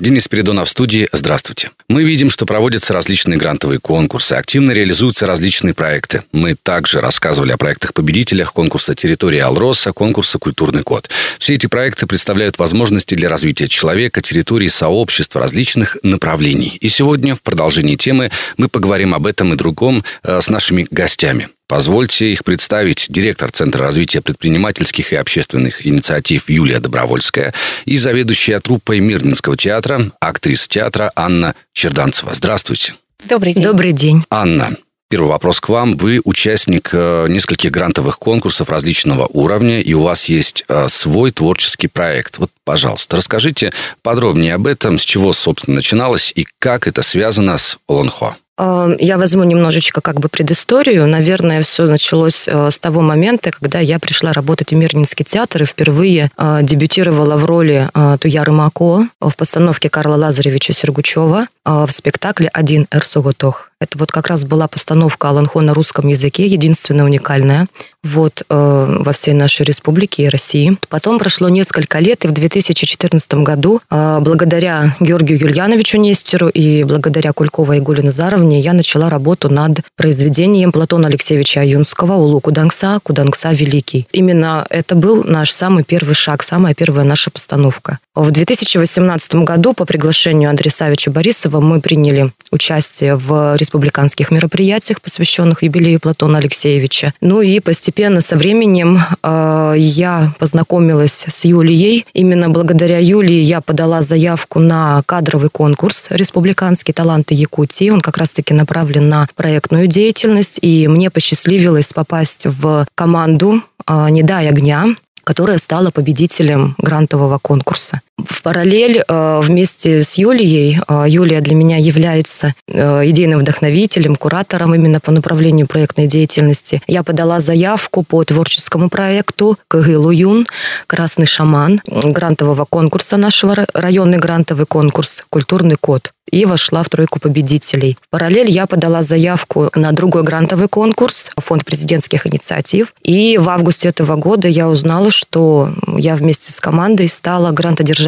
Денис Передонов в студии. Здравствуйте. Мы видим, что проводятся различные грантовые конкурсы, активно реализуются различные проекты. Мы также рассказывали о проектах-победителях конкурса «Территория Алроса», конкурса «Культурный код». Все эти проекты представляют возможности для развития человека, территории, сообщества различных направлений. И сегодня в продолжении темы мы поговорим об этом и другом э, с нашими гостями. Позвольте их представить. Директор Центра развития предпринимательских и общественных инициатив Юлия Добровольская и заведующая труппой Мирнинского театра, актриса театра Анна Черданцева. Здравствуйте. Добрый день. Добрый день. Анна, Первый вопрос к вам. Вы участник э, нескольких грантовых конкурсов различного уровня, и у вас есть э, свой творческий проект. Вот, пожалуйста, расскажите подробнее об этом, с чего, собственно, начиналось и как это связано с Олонхо. Я возьму немножечко как бы предысторию. Наверное, все началось э, с того момента, когда я пришла работать в Мирнинский театр и впервые э, дебютировала в роли э, Туяры Мако в постановке Карла Лазаревича Сергучева в спектакле «Один Эрсуготох». Это вот как раз была постановка Аланхо на русском языке, единственная уникальная вот, э, во всей нашей республике и России. Потом прошло несколько лет, и в 2014 году, э, благодаря Георгию Юльяновичу Нестеру и благодаря Кульковой и Гуле Назаровне, я начала работу над произведением Платона Алексеевича Аюнского «Улу Кудангса, Кудангса Великий». Именно это был наш самый первый шаг, самая первая наша постановка. В 2018 году по приглашению Андрея Савича Борисова мы приняли участие в республиканских мероприятиях, посвященных юбилею Платона Алексеевича. Ну и постепенно со временем э, я познакомилась с Юлией. Именно благодаря Юлии я подала заявку на кадровый конкурс «Республиканские таланты Якутии». Он как раз-таки направлен на проектную деятельность, и мне посчастливилось попасть в команду э, «Не дай огня», которая стала победителем грантового конкурса. В параллель э, вместе с Юлией, э, Юлия для меня является э, идейным вдохновителем, куратором именно по направлению проектной деятельности. Я подала заявку по творческому проекту КГЛУ Юн «Красный шаман» грантового конкурса нашего, районный грантовый конкурс «Культурный код» и вошла в тройку победителей. В параллель я подала заявку на другой грантовый конкурс Фонд президентских инициатив. И в августе этого года я узнала, что я вместе с командой стала грантодержателем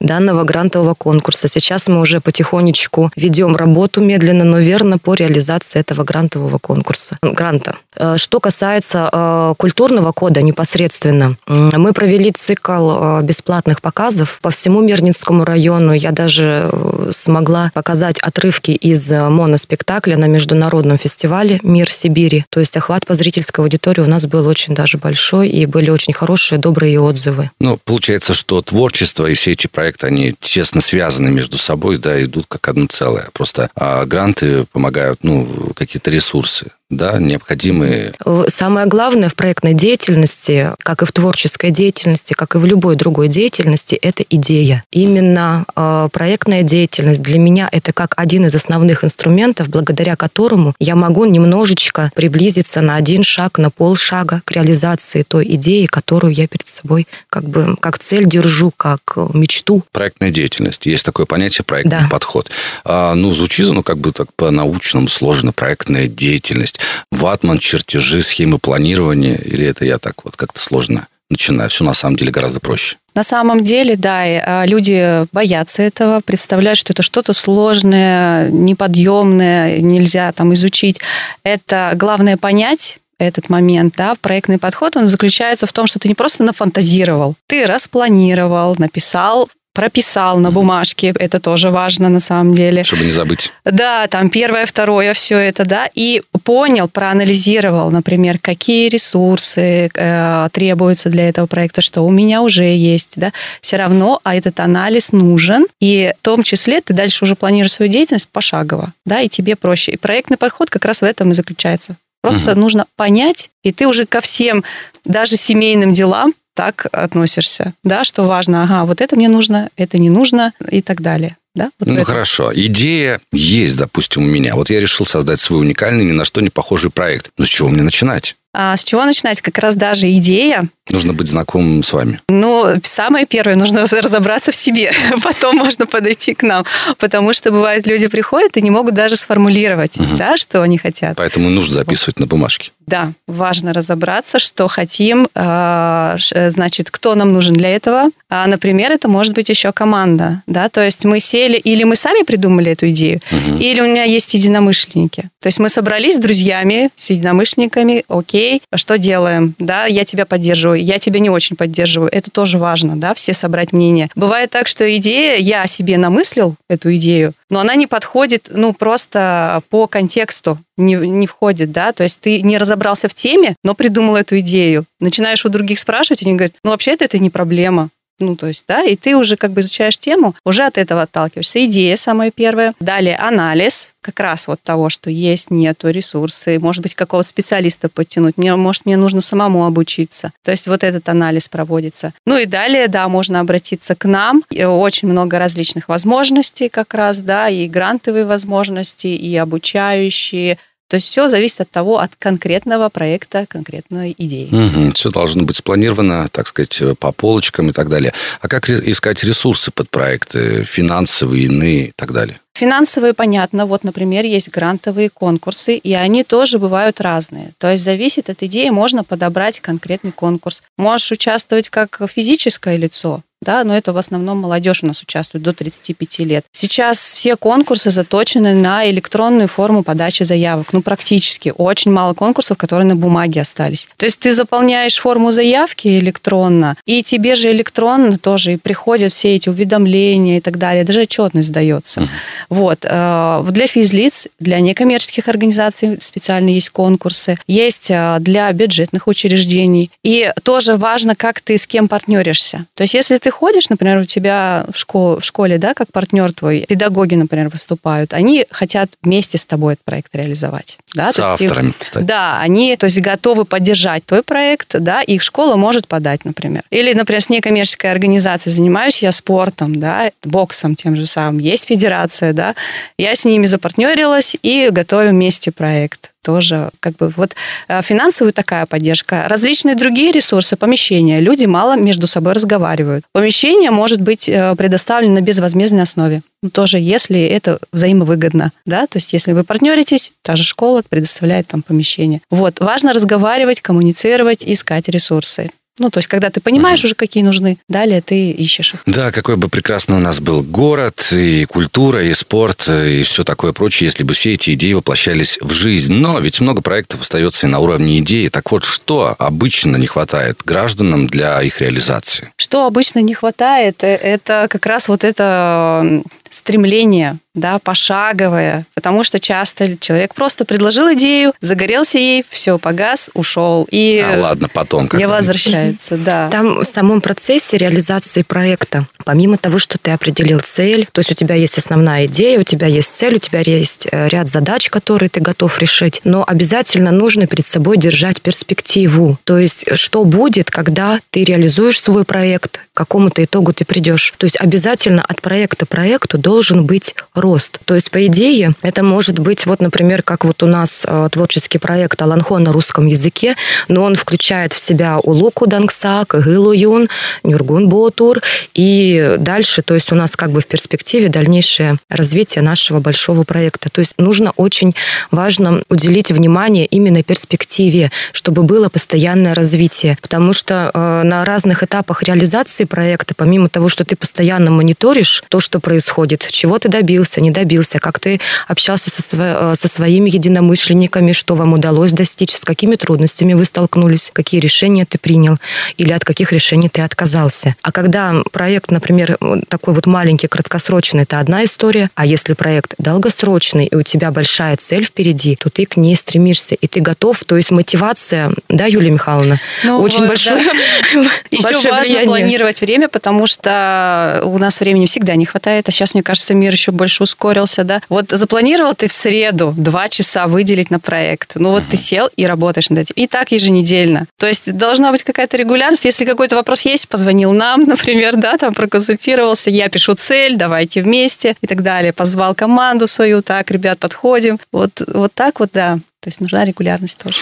данного грантового конкурса. Сейчас мы уже потихонечку ведем работу медленно, но верно по реализации этого грантового конкурса, гранта. Э, что касается э, культурного кода непосредственно, мы провели цикл э, бесплатных показов по всему Мирнинскому району. Я даже смогла показать отрывки из моноспектакля на международном фестивале «Мир Сибири». То есть охват по зрительской аудитории у нас был очень даже большой, и были очень хорошие, добрые отзывы. Ну, получается, что творчество и все эти проекты, они тесно связаны между собой, да, идут как одно целое. Просто а гранты помогают, ну, какие-то ресурсы да, необходимые. Самое главное в проектной деятельности, как и в творческой деятельности, как и в любой другой деятельности, это идея. Именно э, проектная деятельность для меня это как один из основных инструментов, благодаря которому я могу немножечко приблизиться на один шаг, на полшага к реализации той идеи, которую я перед собой как бы как цель держу, как мечту. Проектная деятельность. Есть такое понятие проектный да. подход. А, ну, звучит, ну, как бы так по-научному сложно, проектная деятельность есть ватман, чертежи, схемы планирования, или это я так вот как-то сложно начинаю? Все на самом деле гораздо проще. На самом деле, да, а, люди боятся этого, представляют, что это что-то сложное, неподъемное, нельзя там изучить. Это главное понять, этот момент, да, проектный подход, он заключается в том, что ты не просто нафантазировал, ты распланировал, написал прописал на бумажке, это тоже важно на самом деле. Чтобы не забыть. Да, там первое, второе, все это, да, и понял, проанализировал, например, какие ресурсы э, требуются для этого проекта, что у меня уже есть, да, все равно, а этот анализ нужен, и в том числе ты дальше уже планируешь свою деятельность пошагово, да, и тебе проще. И проектный подход как раз в этом и заключается. Просто угу. нужно понять, и ты уже ко всем, даже семейным делам, так относишься, да, что важно, ага, вот это мне нужно, это не нужно и так далее. Да? Вот ну хорошо, идея есть, допустим, у меня. Вот я решил создать свой уникальный, ни на что не похожий проект. Ну с чего мне начинать? А с чего начинать? Как раз даже идея Нужно быть знакомым с вами. Ну, самое первое, нужно разобраться в себе. Потом можно подойти к нам. Потому что бывает, люди приходят и не могут даже сформулировать, угу. да, что они хотят. Поэтому нужно записывать на бумажке. Да, важно разобраться, что хотим, а, значит, кто нам нужен для этого. А, например, это может быть еще команда, да, то есть мы сели, или мы сами придумали эту идею, угу. или у меня есть единомышленники. То есть мы собрались с друзьями, с единомышленниками, окей, что делаем, да, я тебя поддерживаю, я тебя не очень поддерживаю, это тоже важно, да, все собрать мнение. Бывает так, что идея, я себе намыслил эту идею, но она не подходит, ну, просто по контексту не, не входит, да, то есть ты не разобрался в теме, но придумал эту идею. Начинаешь у других спрашивать, они говорят, ну, вообще-то это не проблема. Ну, то есть, да, и ты уже как бы изучаешь тему, уже от этого отталкиваешься. Идея самая первая. Далее анализ как раз вот того, что есть, нету, ресурсы, может быть, какого-то специалиста подтянуть, мне, может, мне нужно самому обучиться. То есть вот этот анализ проводится. Ну и далее, да, можно обратиться к нам. Очень много различных возможностей как раз, да, и грантовые возможности, и обучающие, то есть все зависит от того, от конкретного проекта, конкретной идеи. Угу. Все должно быть спланировано, так сказать, по полочкам и так далее. А как искать ресурсы под проекты, финансовые, иные и так далее? Финансовые, понятно. Вот, например, есть грантовые конкурсы, и они тоже бывают разные. То есть зависит от идеи, можно подобрать конкретный конкурс. Можешь участвовать как физическое лицо, да, но это в основном молодежь у нас участвует до 35 лет. Сейчас все конкурсы заточены на электронную форму подачи заявок, ну практически. Очень мало конкурсов, которые на бумаге остались. То есть ты заполняешь форму заявки электронно, и тебе же электронно тоже и приходят все эти уведомления и так далее, даже отчетность дается. Вот. Э, для физлиц, для некоммерческих организаций специально есть конкурсы, есть э, для бюджетных учреждений. И тоже важно, как ты с кем партнеришься. То есть если ты ходишь, например, у тебя в, школе, в школе, да, как партнер твой, педагоги, например, выступают, они хотят вместе с тобой этот проект реализовать. Да, с авторами, есть, кстати. Да, они то есть, готовы поддержать твой проект, да, их школа может подать, например. Или, например, с некоммерческой организацией занимаюсь я спортом, да, боксом тем же самым. Есть федерация, да, я с ними запартнерилась и готовим вместе проект тоже как бы вот э, финансовая такая поддержка. Различные другие ресурсы, помещения. Люди мало между собой разговаривают. Помещение может быть э, предоставлено на безвозмездной основе. Ну, тоже, если это взаимовыгодно, да, то есть если вы партнеритесь, та же школа предоставляет там помещение. Вот, важно разговаривать, коммуницировать, искать ресурсы. Ну, то есть, когда ты понимаешь уже, какие нужны, далее ты ищешь их. Да, какой бы прекрасный у нас был город, и культура, и спорт, и все такое прочее, если бы все эти идеи воплощались в жизнь. Но ведь много проектов остается и на уровне идеи. Так вот, что обычно не хватает гражданам для их реализации? Что обычно не хватает, э, это как раз вот это стремление да, пошаговое, потому что часто человек просто предложил идею, загорелся ей, все, погас, ушел. И а, ладно, потом. Не возвращается, да. Там в самом процессе реализации проекта, помимо того, что ты определил цель, то есть у тебя есть основная идея, у тебя есть цель, у тебя есть э, ряд задач, которые ты готов решить, но обязательно нужно перед собой держать перспективу. То есть что будет, когда ты реализуешь свой проект, к какому-то итогу ты придешь. То есть обязательно от проекта к проекту должен быть рост. То есть, по идее, это может быть, вот, например, как вот у нас э, творческий проект Аланхо на русском языке, но он включает в себя Улуку Дангсак, Гылу Юн, Нюргун Ботур и дальше, то есть у нас как бы в перспективе дальнейшее развитие нашего большого проекта. То есть нужно очень важно уделить внимание именно перспективе, чтобы было постоянное развитие, потому что э, на разных этапах реализации проекта, помимо того, что ты постоянно мониторишь то, что происходит, чего ты добился, не добился, как ты общался со, сво- э, со своими единомышленниками, что вам удалось достичь, с какими трудностями вы столкнулись, какие решения ты принял или от каких решений ты отказался. А когда проект, например, такой вот маленький, краткосрочный, это одна история, а если проект долгосрочный, и у тебя большая цель впереди, то ты к ней стремишься, и ты готов, то есть мотивация, да, Юлия Михайловна, ну, очень вот, большое, да. Еще важно планировать время, потому что у нас времени всегда не хватает, а сейчас, мне кажется, мир еще больше ускорился, да. Вот запланировал ты в среду два часа выделить на проект. Ну вот ты сел и работаешь над этим. И так еженедельно. То есть должна быть какая-то регулярность. Если какой-то вопрос есть, позвонил нам, например, да, там проконсультировался, я пишу цель, давайте вместе и так далее. Позвал команду свою, так, ребят, подходим. Вот, вот так вот, да. То есть нужна регулярность тоже.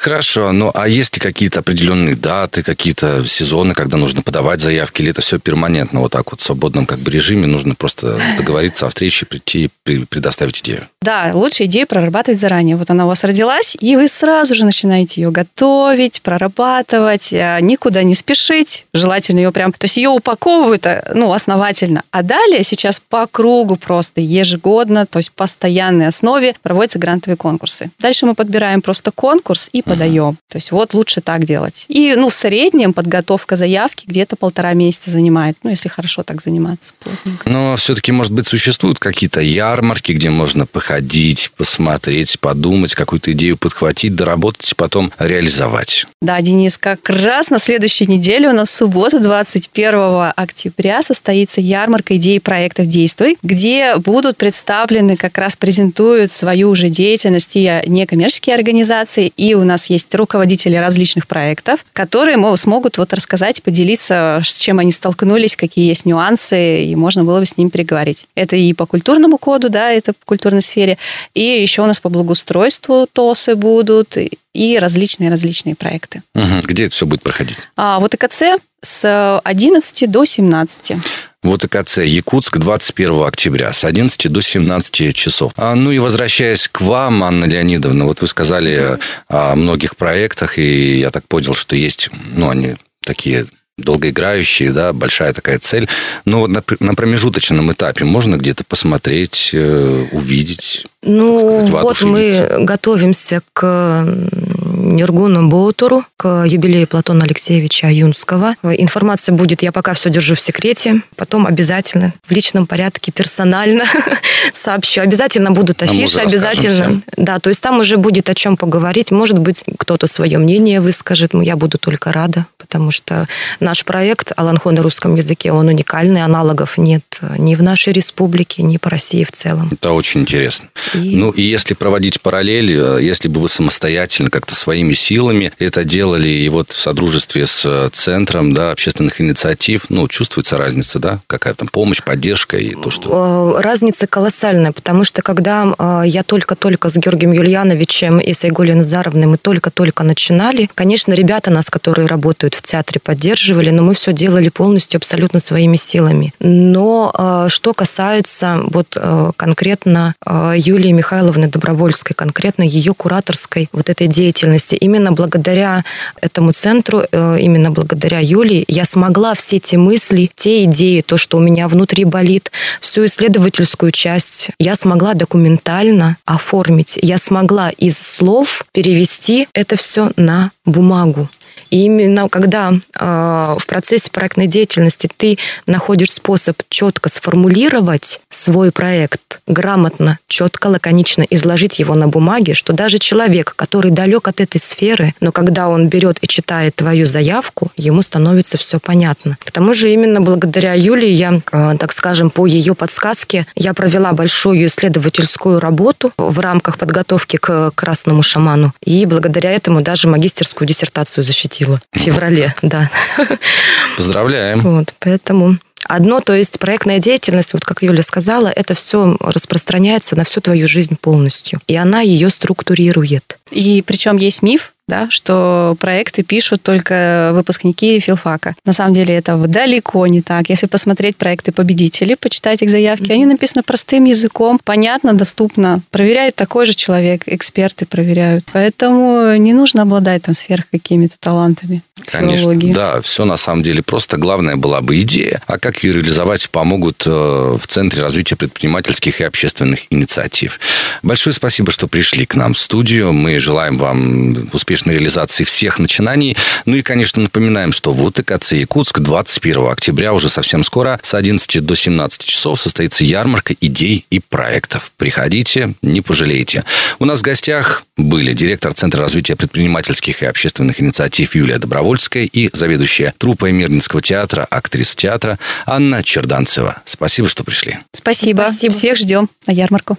Хорошо, ну а есть ли какие-то определенные даты, какие-то сезоны, когда нужно подавать заявки, или это все перманентно, вот так вот в свободном как бы режиме, нужно просто договориться о встрече, прийти и предоставить идею? Да, лучше идею прорабатывать заранее. Вот она у вас родилась, и вы сразу же начинаете ее готовить, прорабатывать, а, никуда не спешить, желательно ее прям... То есть ее упаковывают э, ну, основательно. А далее сейчас по кругу просто ежегодно, то есть постоянной основе проводятся грантовые конкурсы. Дальше мы подбираем просто конкурс и подаем. То есть вот лучше так делать. И, ну, в среднем подготовка заявки где-то полтора месяца занимает, ну, если хорошо так заниматься плотненько. Но все-таки, может быть, существуют какие-то ярмарки, где можно походить, посмотреть, подумать, какую-то идею подхватить, доработать и потом реализовать. Да, Денис, как раз на следующей неделе у нас в субботу, 21 октября, состоится ярмарка идей проектов «Действуй», где будут представлены, как раз презентуют свою уже деятельность и некоммерческие организации, и у нас нас есть руководители различных проектов, которые смогут вот рассказать, поделиться, с чем они столкнулись, какие есть нюансы, и можно было бы с ними переговорить. Это и по культурному коду, да, это по культурной сфере, и еще у нас по благоустройству ТОСы будут, и различные-различные проекты. Угу. Где это все будет проходить? А, вот ИКЦ с 11 до 17. Вот ИКЦ Якутск 21 октября с 11 до 17 часов. А, ну и возвращаясь к вам, Анна Леонидовна, вот вы сказали о многих проектах, и я так понял, что есть, ну, они такие долгоиграющие, да, большая такая цель. Но вот на, на промежуточном этапе можно где-то посмотреть, э, увидеть? Ну, сказать, вот мы готовимся к Нергуну Боутуру, к юбилею Платона Алексеевича Юнского. Информация будет, я пока все держу в секрете, потом обязательно в личном порядке, персонально сообщу. Обязательно будут афиши, обязательно. Да, то есть там уже будет о чем поговорить. Может быть, кто-то свое мнение выскажет, я буду только рада, потому что наш проект «Аланхон на русском языке», он уникальный, аналогов нет ни в нашей республике, ни по России в целом. Это очень интересно. И... Ну и если проводить параллель, э, если бы вы самостоятельно как-то своими силами это делали, и вот в содружестве с э, центром да, общественных инициатив, ну, чувствуется разница, да? Какая там помощь, поддержка и то, что... Э, разница колоссальная, потому что когда я только-только с Георгием Юльяновичем и с Айголей Назаровной мы только-только начинали, конечно, ребята нас, которые работают в театре, поддерживали, но мы все делали полностью абсолютно своими силами. Но что касается вот конкретно Юлии Михайловны Добровольской, конкретно ее кураторской вот этой деятельности. Именно благодаря этому центру, э, именно благодаря Юлии я смогла все те мысли, те идеи, то, что у меня внутри болит, всю исследовательскую часть я смогла документально оформить. Я смогла из слов перевести это все на бумагу. И именно когда э, в процессе проектной деятельности ты находишь способ четко сформулировать свой проект, грамотно, четко, лаконично изложить его на бумаге, что даже человек, который далек от этой сферы, но когда он берет и читает твою заявку, ему становится все понятно. К тому же именно благодаря Юлии я, э, так скажем, по ее подсказке, я провела большую исследовательскую работу в рамках подготовки к красному шаману. И благодаря этому даже магистерскую диссертацию защитила запустила в феврале, да. Поздравляем. Вот, поэтому Одно, то есть проектная деятельность, вот как Юля сказала, это все распространяется на всю твою жизнь полностью. И она ее структурирует. И причем есть миф, да, что проекты пишут только выпускники филфака. На самом деле это далеко не так. Если посмотреть проекты победителей, почитать их заявки, mm-hmm. они написаны простым языком, понятно, доступно. Проверяет такой же человек, эксперты проверяют. Поэтому не нужно обладать там сверх какими-то талантами. Конечно, филологии. да, все на самом деле просто. Главное была бы идея, а как ее реализовать помогут э, в Центре развития предпринимательских и общественных инициатив. Большое спасибо, что пришли к нам в студию. Мы желаем вам успешного успешной реализации всех начинаний. Ну и, конечно, напоминаем, что в УТКЦ Якутск 21 октября, уже совсем скоро, с 11 до 17 часов состоится ярмарка идей и проектов. Приходите, не пожалеете. У нас в гостях были директор Центра развития предпринимательских и общественных инициатив Юлия Добровольская и заведующая труппой Мирнинского театра, актриса театра Анна Черданцева. Спасибо, что пришли. Спасибо. Спасибо. Всех ждем на ярмарку.